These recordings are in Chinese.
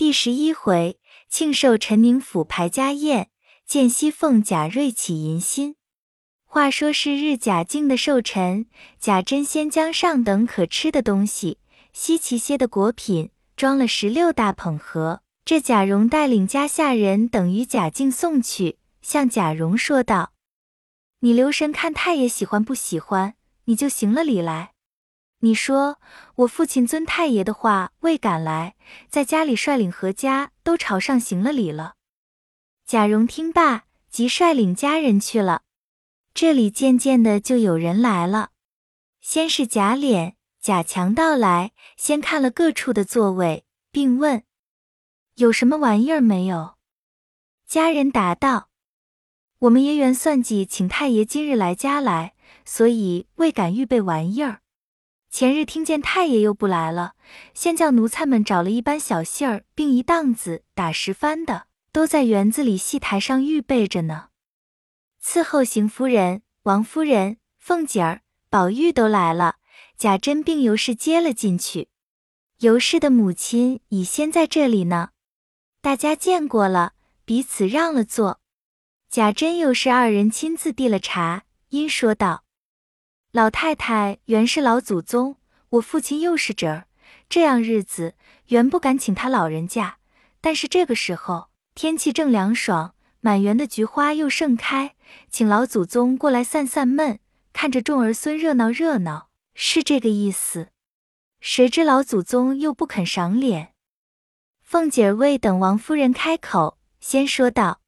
第十一回，庆寿陈宁府排家宴，见西凤贾瑞起淫心。话说是日，贾敬的寿辰，贾珍先将上等可吃的东西、稀奇些的果品，装了十六大捧盒。这贾蓉带领家下人等于贾敬送去，向贾蓉说道：“你留神看太爷喜欢不喜欢，你就行了礼来。”你说我父亲尊太爷的话未赶来，在家里率领何家都朝上行了礼了。贾蓉听罢，即率领家人去了。这里渐渐的就有人来了。先是贾琏、贾强到来，先看了各处的座位，并问有什么玩意儿没有。家人答道：“我们爷原算计请太爷今日来家来，所以未敢预备玩意儿。”前日听见太爷又不来了，先叫奴才们找了一班小戏儿，并一档子打十番的，都在园子里戏台上预备着呢。伺候邢夫人、王夫人、凤姐儿、宝玉都来了，贾珍并尤氏接了进去。尤氏的母亲已先在这里呢，大家见过了，彼此让了座。贾珍又是二人亲自递了茶，因说道。老太太原是老祖宗，我父亲又是侄儿，这样日子原不敢请他老人家。但是这个时候天气正凉爽，满园的菊花又盛开，请老祖宗过来散散闷，看着众儿孙热闹热闹，是这个意思。谁知老祖宗又不肯赏脸。凤姐儿未等王夫人开口，先说道。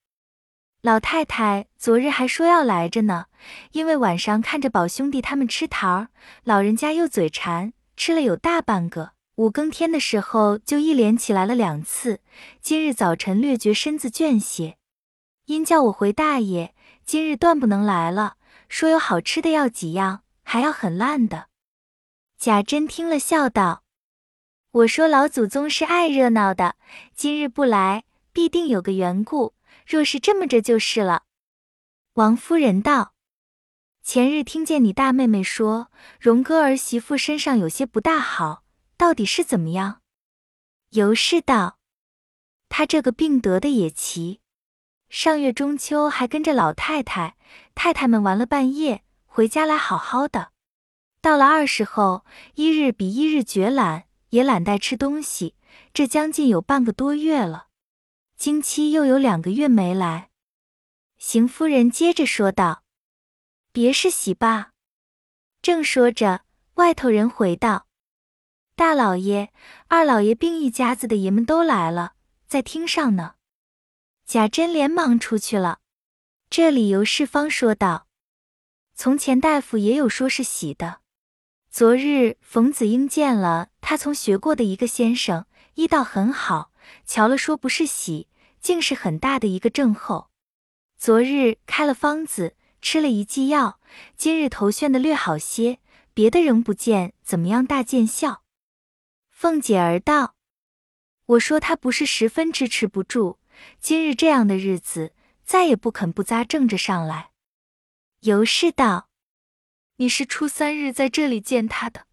老太太昨日还说要来着呢，因为晚上看着宝兄弟他们吃桃儿，老人家又嘴馋，吃了有大半个。五更天的时候就一连起来了两次。今日早晨略觉身子倦些，因叫我回大爷，今日断不能来了，说有好吃的要几样，还要很烂的。贾珍听了笑道：“我说老祖宗是爱热闹的，今日不来，必定有个缘故。”若是这么着就是了。王夫人道：“前日听见你大妹妹说，荣哥儿媳妇身上有些不大好，到底是怎么样？”尤氏道：“她这个病得的也奇，上月中秋还跟着老太太、太太们玩了半夜，回家来好好的，到了二十后，一日比一日觉懒，也懒带吃东西，这将近有半个多月了。”经期又有两个月没来，邢夫人接着说道：“别是喜罢。”正说着，外头人回道：“大老爷、二老爷并一家子的爷们都来了，在厅上呢。”贾珍连忙出去了。这里由世芳说道：“从前大夫也有说是喜的，昨日冯子英见了他从学过的一个先生，医道很好，瞧了说不是喜。”竟是很大的一个症候。昨日开了方子，吃了一剂药，今日头眩的略好些，别的仍不见怎么样大见效。凤姐儿道：“我说他不是十分支持不住，今日这样的日子，再也不肯不扎正着上来。”尤氏道：“你是初三日在这里见他的，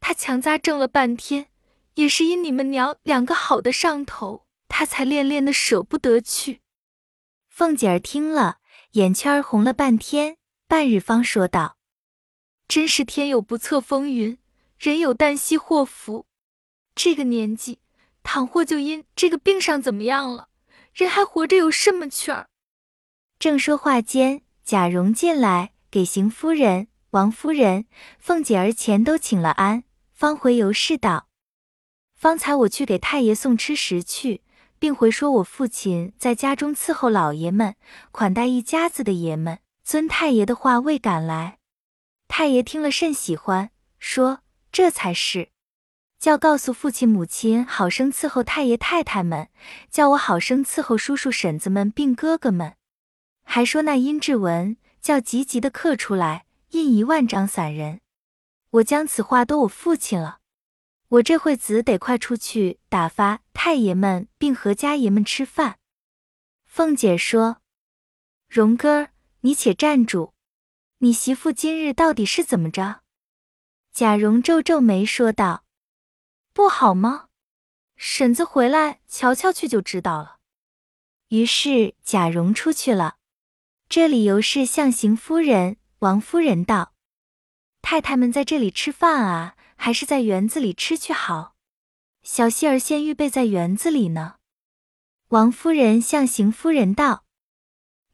他强扎正了半天，也是因你们娘两个好的上头。”他才恋恋的舍不得去。凤姐儿听了，眼圈儿红了半天，半日方说道：“真是天有不测风云，人有旦夕祸福。这个年纪，倘或就因这个病上怎么样了，人还活着有什么趣儿？”正说话间，贾蓉进来，给邢夫人、王夫人、凤姐儿前都请了安，方回尤氏道：“方才我去给太爷送吃食去。”并回说：“我父亲在家中伺候老爷们，款待一家子的爷们。尊太爷的话未赶来，太爷听了甚喜欢，说这才是，叫告诉父亲母亲好生伺候太爷太太们，叫我好生伺候叔叔婶子们并哥哥们。还说那阴质文叫急急的刻出来，印一万张散人。我将此话都我父亲了。”我这会子得快出去打发太爷们，并和家爷们吃饭。凤姐说：“荣哥，你且站住，你媳妇今日到底是怎么着？”贾蓉皱皱眉说道：“不好吗？婶子回来瞧瞧去就知道了。于是贾蓉出去了。这里尤氏向邢夫人、王夫人道：“太太们在这里吃饭啊，还是在园子里吃去好？小希儿先预备在园子里呢。”王夫人向邢夫人道：“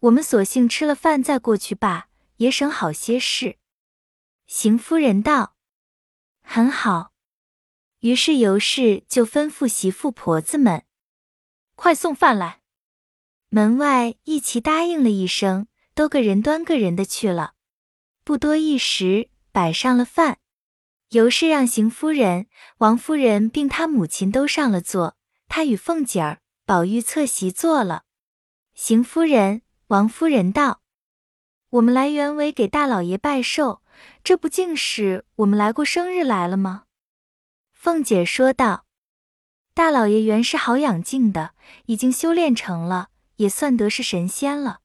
我们索性吃了饭再过去罢，也省好些事。”邢夫人道：“很好。”于是尤氏就吩咐媳妇婆子们：“快送饭来。”门外一齐答应了一声，都个人端个人的去了。不多一时，摆上了饭。尤氏让邢夫人、王夫人并她母亲都上了座，她与凤姐儿、宝玉侧席坐了。邢夫人、王夫人道：“我们来原为给大老爷拜寿，这不竟是我们来过生日来了吗？”凤姐说道：“大老爷原是好养静的，已经修炼成了，也算得是神仙了。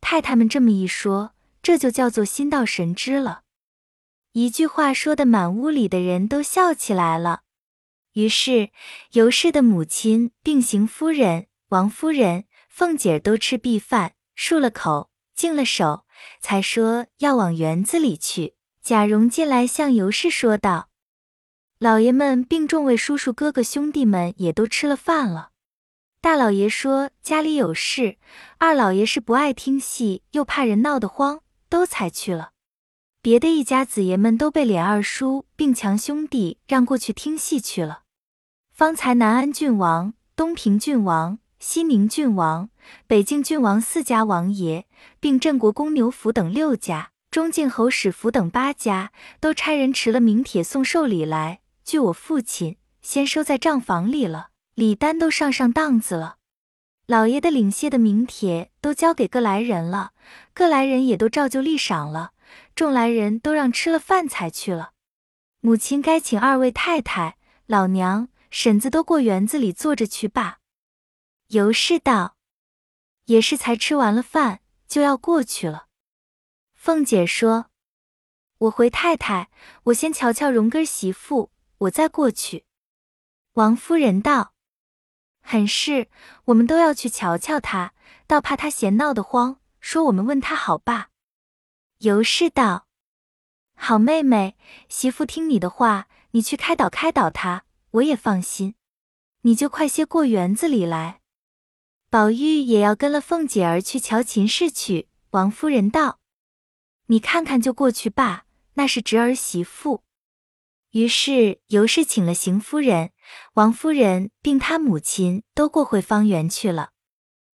太太们这么一说，这就叫做心到神知了。”一句话说的满屋里的人都笑起来了。于是尤氏的母亲、病行夫人、王夫人、凤姐都吃毕饭，漱了口，净了手，才说要往园子里去。贾蓉进来向尤氏说道。老爷们病重位叔叔哥哥兄弟们也都吃了饭了。大老爷说家里有事，二老爷是不爱听戏，又怕人闹得慌，都才去了。别的一家子爷们都被琏二叔并强兄弟让过去听戏去了。方才南安郡王、东平郡王、西宁郡王、北境郡王四家王爷，并镇国公牛府等六家，中靖侯史府等八家，都差人持了名帖送寿礼来。据我父亲先收在账房里了，礼单都上上当子了。老爷的领谢的名帖都交给各来人了，各来人也都照旧立赏了。众来人都让吃了饭才去了。母亲该请二位太太、老娘、婶子都过园子里坐着去罢。尤氏道：“也是才吃完了饭就要过去了。”凤姐说：“我回太太，我先瞧瞧荣根媳妇。”我再过去。王夫人道：“很是，我们都要去瞧瞧他，倒怕他嫌闹得慌，说我们问他好罢。”尤氏道：“好妹妹，媳妇听你的话，你去开导开导他，我也放心。你就快些过园子里来。”宝玉也要跟了凤姐儿去瞧秦氏去。王夫人道：“你看看就过去罢，那是侄儿媳妇。”于是尤氏请了邢夫人、王夫人，并她母亲都过会芳园去了。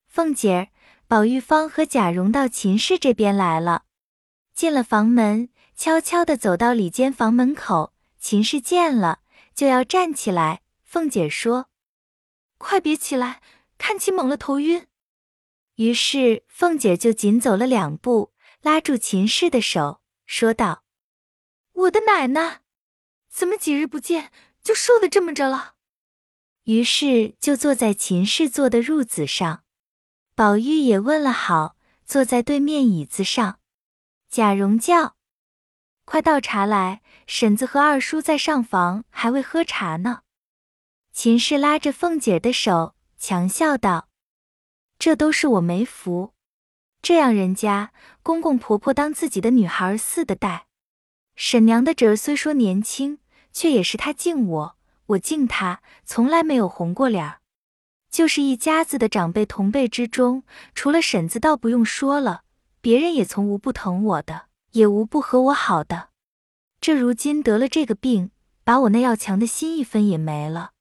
凤姐儿、宝玉芳和贾蓉到秦氏这边来了，进了房门，悄悄地走到里间房门口。秦氏见了，就要站起来。凤姐说：“快别起来，看起猛了头晕。”于是凤姐就紧走了两步，拉住秦氏的手，说道：“我的奶奶。”怎么几日不见就瘦的这么着了？于是就坐在秦氏坐的褥子上，宝玉也问了好，坐在对面椅子上。贾蓉叫：“快倒茶来，婶子和二叔在上房还未喝茶呢。”秦氏拉着凤姐的手，强笑道：“这都是我没福，这样人家公公婆婆当自己的女孩似的待。婶娘的侄儿虽说年轻。”却也是他敬我，我敬他，从来没有红过脸儿。就是一家子的长辈同辈之中，除了婶子，倒不用说了，别人也从无不疼我的，也无不和我好的。这如今得了这个病，把我那要强的心一分也没了。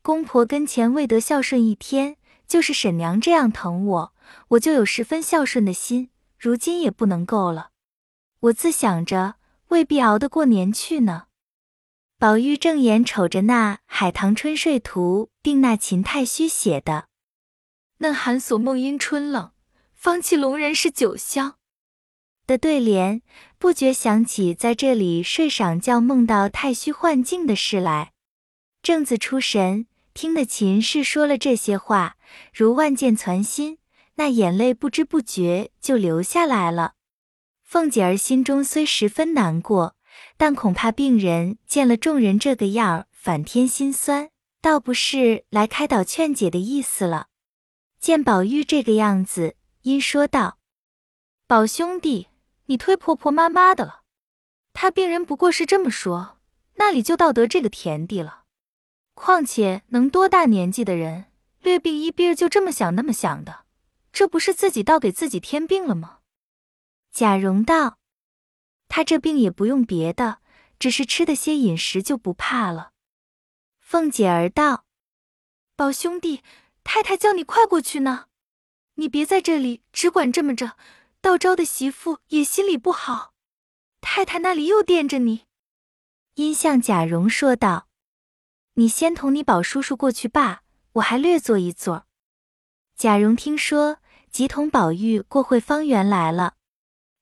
公婆跟前未得孝顺一天，就是婶娘这样疼我，我就有十分孝顺的心，如今也不能够了。我自想着，未必熬得过年去呢。宝玉正眼瞅着那《海棠春睡图》，并那秦太虚写的“嫩寒锁梦因春冷，方气龙人是九香”的对联，不觉想起在这里睡上觉梦到太虚幻境的事来。正自出神，听得秦氏说了这些话，如万箭攒心，那眼泪不知不觉就流下来了。凤姐儿心中虽十分难过。但恐怕病人见了众人这个样儿，反添心酸，倒不是来开导劝解的意思了。见宝玉这个样子，因说道：“宝兄弟，你忒婆婆妈妈的了。他病人不过是这么说，那里就到得这个田地了。况且能多大年纪的人，略病一病就这么想那么想的，这不是自己倒给自己添病了吗？”贾蓉道：“他这病也不用别的，只是吃的些饮食就不怕了。”凤姐儿道：“宝兄弟，太太叫你快过去呢，你别在这里只管这么着，到招的媳妇也心里不好。太太那里又惦着你。”因向贾蓉说道：“你先同你宝叔叔过去罢，我还略坐一坐。”贾蓉听说，即同宝玉过会芳园来了。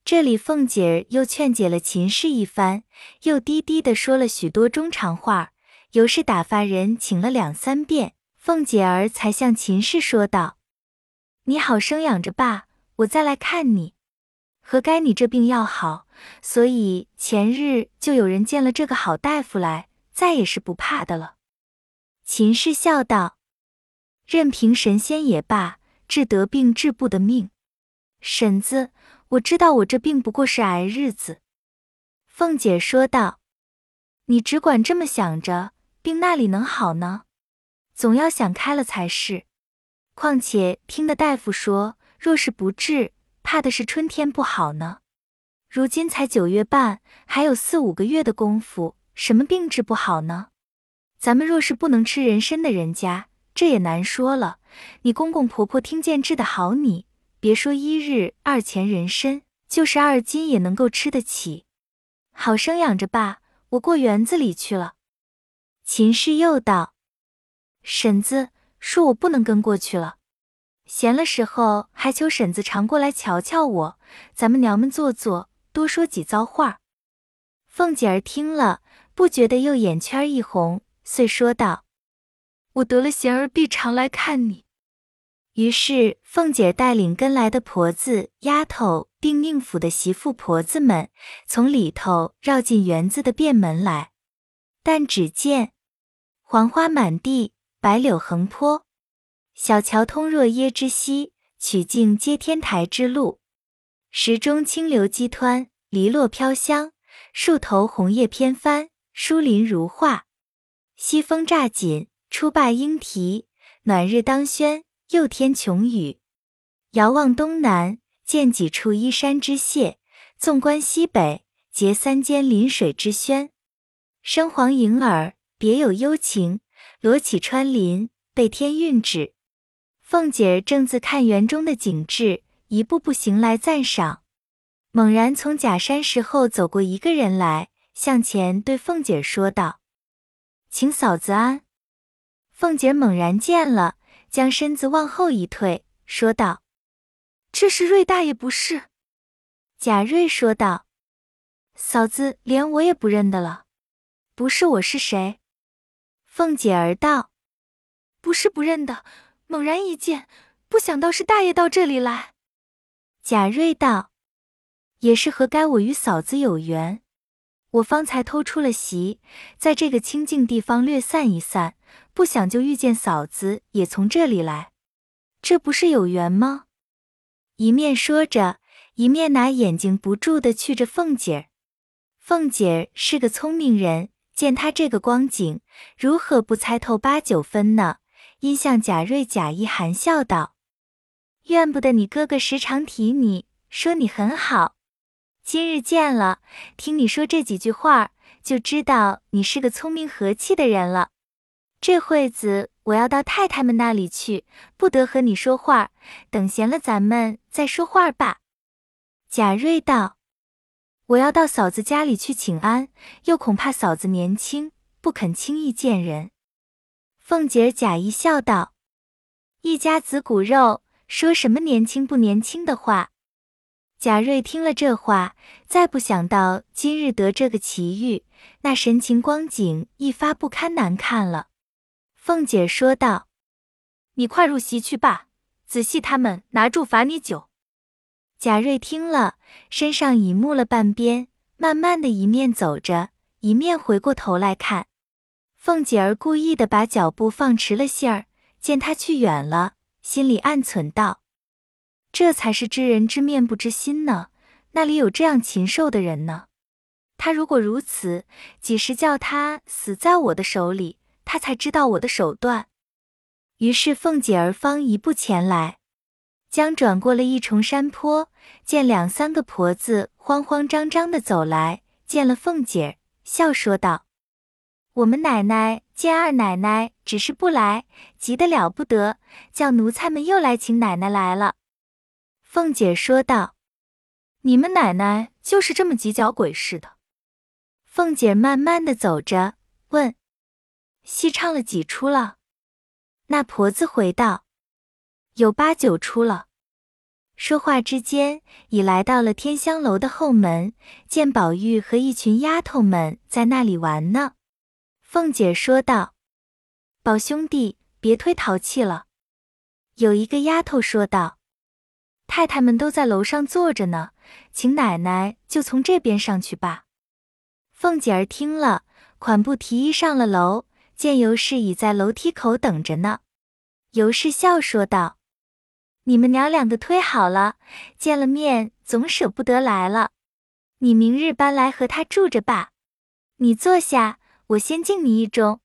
这里凤姐儿又劝解了秦氏一番，又低低的说了许多中长话。尤氏打发人请了两三遍，凤姐儿才向秦氏说道：“你好生养着吧，我再来看你。何该你这病要好，所以前日就有人见了这个好大夫来，再也是不怕的了。”秦氏笑道：“任凭神仙也罢，治得病治不得命。婶子，我知道我这病不过是挨日子。”凤姐说道：“你只管这么想着。”病那里能好呢？总要想开了才是。况且听的大夫说，若是不治，怕的是春天不好呢。如今才九月半，还有四五个月的功夫，什么病治不好呢？咱们若是不能吃人参的人家，这也难说了。你公公婆婆听见治得好，你别说一日二钱人参，就是二斤也能够吃得起。好生养着吧，我过园子里去了。秦氏又道：“婶子说我不能跟过去了，闲了时候还求婶子常过来瞧瞧我，咱们娘们坐坐，多说几遭话。”凤姐儿听了，不觉得又眼圈一红，遂说道：“我得了闲儿必常来看你。”于是凤姐带领跟来的婆子、丫头，并宁府的媳妇婆子们，从里头绕进园子的便门来。但只见黄花满地，白柳横坡，小桥通若耶之溪，曲径接天台之路。石中清流激湍，篱落飘香，树头红叶偏翻，疏林如画。西风乍紧，初罢莺啼；暖日当轩，又添琼雨。遥望东南，见几处依山之榭；纵观西北，结三间临水之轩。声黄迎耳，别有幽情；罗绮穿林，被天韵指。凤姐儿正自看园中的景致，一步步行来赞赏。猛然从假山石后走过一个人来，向前对凤姐儿说道：“请嫂子安。”凤姐儿猛然见了，将身子往后一退，说道：“这是瑞大爷不是？”贾瑞说道：“嫂子连我也不认得了。”不是我是谁？凤姐儿道：“不是不认得，猛然一见，不想到是大爷到这里来。”贾瑞道：“也是何该我与嫂子有缘？我方才偷出了席，在这个清静地方略散一散，不想就遇见嫂子也从这里来，这不是有缘吗？”一面说着，一面拿眼睛不住的觑着凤姐儿。凤姐儿是个聪明人。见他这个光景，如何不猜透八九分呢？因向贾瑞假意含笑道：“怨不得你哥哥时常提你，说你很好。今日见了，听你说这几句话，就知道你是个聪明和气的人了。这会子我要到太太们那里去，不得和你说话，等闲了咱们再说话吧。”贾瑞道。我要到嫂子家里去请安，又恐怕嫂子年轻，不肯轻易见人。凤姐儿假意笑道：“一家子骨肉，说什么年轻不年轻的话？”贾瑞听了这话，再不想到今日得这个奇遇，那神情光景一发不堪难看了。凤姐说道：“你快入席去罢，仔细他们拿住罚你酒。”贾瑞听了，身上已木了半边，慢慢的一面走着，一面回过头来看。凤姐儿故意的把脚步放迟了些儿，见他去远了，心里暗忖道：“这才是知人知面不知心呢，那里有这样禽兽的人呢？他如果如此，几时叫他死在我的手里，他才知道我的手段。”于是凤姐儿方一步前来，将转过了一重山坡，见两三个婆子慌慌张张的走来，见了凤姐儿，笑说道。我们奶奶见二奶奶只是不来，急得了不得，叫奴才们又来请奶奶来了。凤姐说道：“你们奶奶就是这么急脚鬼似的。”凤姐慢慢的走着，问：“戏唱了几出了？”那婆子回道：“有八九出了。”说话之间，已来到了天香楼的后门，见宝玉和一群丫头们在那里玩呢。凤姐说道：“宝兄弟，别推淘气了。”有一个丫头说道：“太太们都在楼上坐着呢，请奶奶就从这边上去吧。”凤姐儿听了，款步提衣上了楼，见尤氏已在楼梯口等着呢。尤氏笑说道：“你们娘两个忒好了，见了面总舍不得来了。你明日搬来和他住着吧。你坐下。”我先敬你一盅。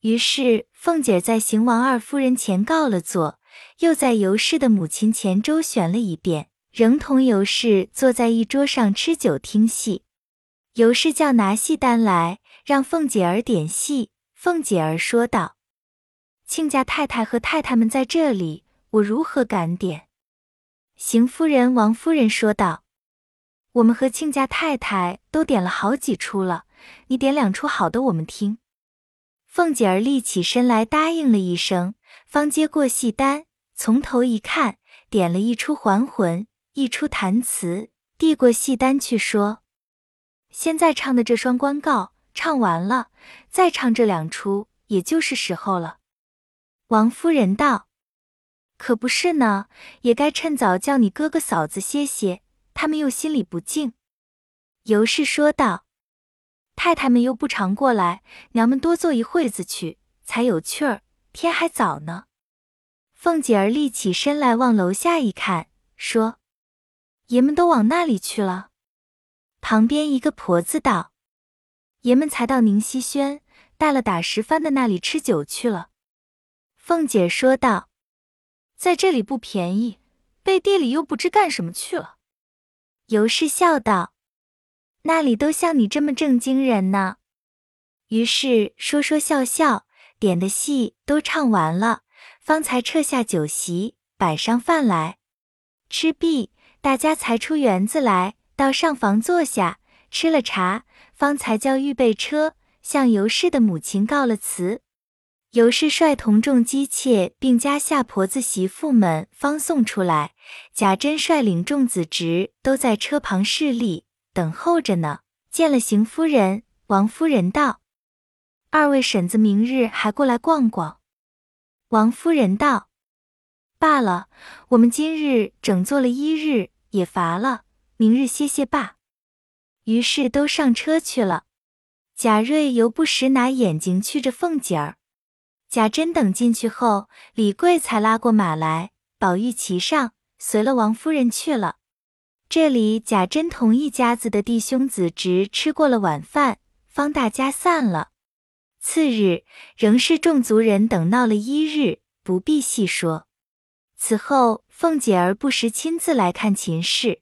于是凤姐在邢王二夫人前告了座，又在尤氏的母亲前周旋了一遍，仍同尤氏坐在一桌上吃酒听戏。尤氏叫拿戏单来，让凤姐儿点戏。凤姐儿说道：“亲家太太和太太们在这里，我如何敢点？”邢夫人、王夫人说道：“我们和亲家太太都点了好几出了。”你点两出好的，我们听。凤姐儿立起身来，答应了一声，方接过戏单，从头一看，点了一出还魂，一出弹词，递过戏单去说：“现在唱的这双关告唱完了，再唱这两出，也就是时候了。”王夫人道：“可不是呢，也该趁早叫你哥哥嫂子歇歇，他们又心里不静。”尤氏说道。太太们又不常过来，娘们多坐一会子去，才有趣儿。天还早呢。凤姐儿立起身来，往楼下一看，说：“爷们都往那里去了。”旁边一个婆子道：“爷们才到宁熙轩，带了打十番的那里吃酒去了。”凤姐说道：“在这里不便宜，背地里又不知干什么去了。”尤氏笑道。那里都像你这么正经人呢。于是说说笑笑，点的戏都唱完了，方才撤下酒席，摆上饭来。吃毕，大家才出园子来，到上房坐下，吃了茶，方才叫预备车，向尤氏的母亲告了辞。尤氏率同众姬妾，并家下婆子媳妇们方送出来。贾珍率领众子侄都在车旁侍立。等候着呢。见了邢夫人、王夫人，道：“二位婶子明日还过来逛逛。”王夫人道：“罢了，我们今日整坐了一日，也乏了，明日歇歇罢。”于是都上车去了。贾瑞犹不时拿眼睛觑着凤姐儿。贾珍等进去后，李贵才拉过马来，宝玉骑上，随了王夫人去了。这里贾珍同一家子的弟兄子侄吃过了晚饭，方大家散了。次日仍是众族人等闹了一日，不必细说。此后凤姐儿不时亲自来看秦氏，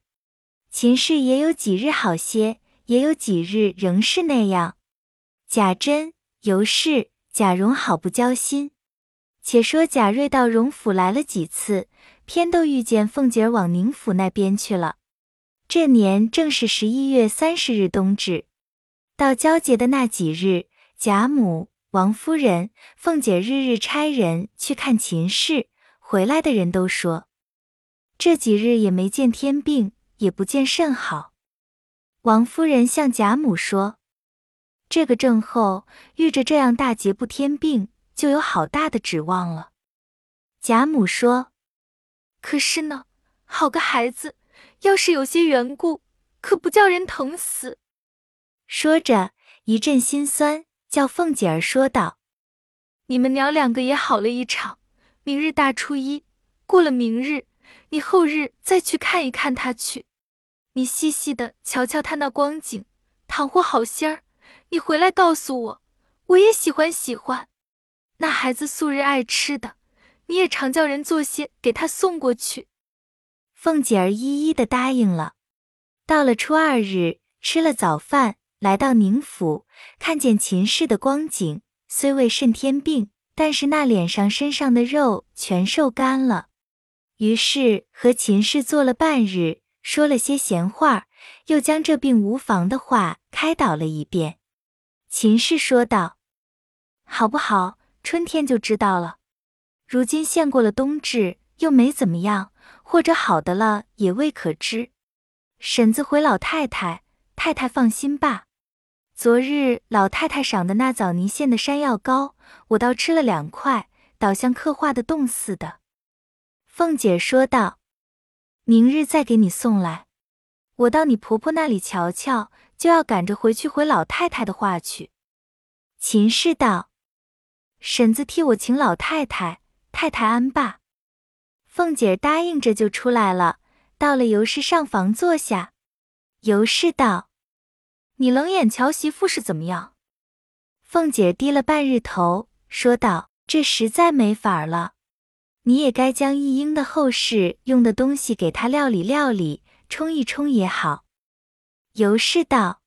秦氏也有几日好些，也有几日仍是那样。贾珍、尤氏、贾蓉好不交心。且说贾瑞到荣府来了几次，偏都遇见凤姐儿往宁府那边去了。这年正是十一月三十日冬至，到交节的那几日，贾母、王夫人、凤姐日日差人去看秦氏，回来的人都说，这几日也没见天病，也不见甚好。王夫人向贾母说：“这个症候遇着这样大节不添病，就有好大的指望了。”贾母说：“可是呢，好个孩子！”要是有些缘故，可不叫人疼死。说着，一阵心酸，叫凤姐儿说道：“你们娘两个也好了一场。明日大初一，过了明日，你后日再去看一看他去。你细细的瞧瞧他那光景，倘或好些儿，你回来告诉我，我也喜欢喜欢。那孩子素日爱吃的，你也常叫人做些给他送过去。”凤姐儿一一的答应了。到了初二日，吃了早饭。来到宁府，看见秦氏的光景，虽未甚天病，但是那脸上身上的肉全瘦干了。于是和秦氏坐了半日，说了些闲话，又将这病无妨的话开导了一遍。秦氏说道：“好不好？春天就知道了。如今现过了冬至，又没怎么样，或者好的了也未可知。婶子回老太太，太太放心吧。”昨日老太太赏的那枣泥馅的山药糕，我倒吃了两块，倒像刻画的冻似的。凤姐说道：“明日再给你送来，我到你婆婆那里瞧瞧，就要赶着回去回老太太的话去。”秦氏道：“婶子替我请老太太，太太安罢。”凤姐答应着就出来了，到了尤氏上房坐下。尤氏道。你冷眼瞧媳妇是怎么样？凤姐低了半日头，说道：“这实在没法了，你也该将一英的后事用的东西给她料理料理，冲一冲也好。”尤氏道：“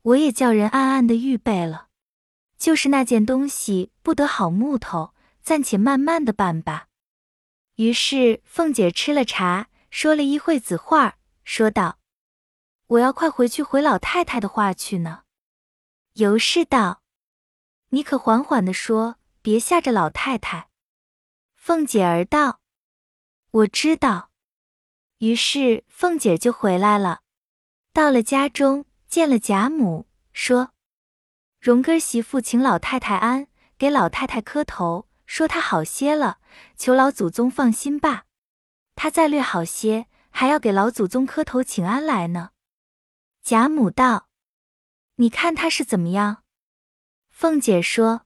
我也叫人暗暗的预备了，就是那件东西不得好木头，暂且慢慢的办吧。”于是凤姐吃了茶，说了一会子话，说道。我要快回去回老太太的话去呢。尤氏道：“你可缓缓的说，别吓着老太太。”凤姐儿道：“我知道。”于是凤姐就回来了。到了家中，见了贾母，说：“荣哥媳妇请老太太安，给老太太磕头，说她好些了，求老祖宗放心吧。她再略好些，还要给老祖宗磕头请安来呢。”贾母道：“你看他是怎么样？”凤姐说：“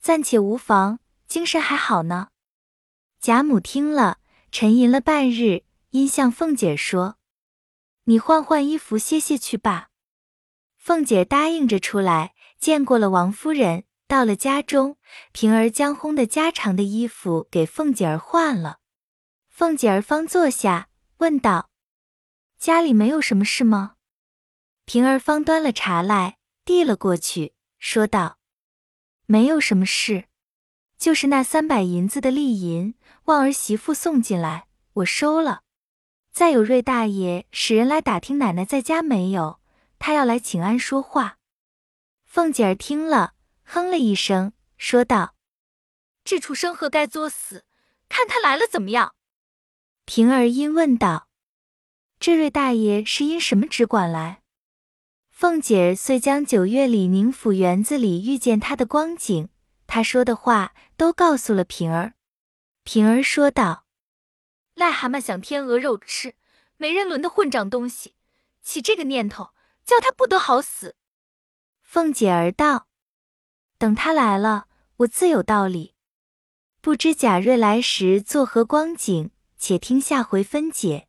暂且无妨，精神还好呢。”贾母听了，沉吟了半日，因向凤姐说：“你换换衣服歇歇去吧。”凤姐答应着出来，见过了王夫人，到了家中，平儿将烘的家常的衣服给凤姐儿换了。凤姐儿方坐下，问道：“家里没有什么事吗？”平儿方端了茶来，递了过去，说道：“没有什么事，就是那三百银子的利银，望儿媳妇送进来，我收了。再有瑞大爷使人来打听奶奶在家没有，他要来请安说话。”凤姐儿听了，哼了一声，说道：“这畜生何该作死？看他来了怎么样？”平儿因问道：“这瑞大爷是因什么只管来？”凤姐儿遂将九月里宁府园子里遇见他的光景，他说的话都告诉了平儿。平儿说道：“癞蛤蟆想天鹅肉吃，没人伦的混账东西，起这个念头，叫他不得好死。”凤姐儿道：“等他来了，我自有道理。不知贾瑞来时作何光景？且听下回分解。”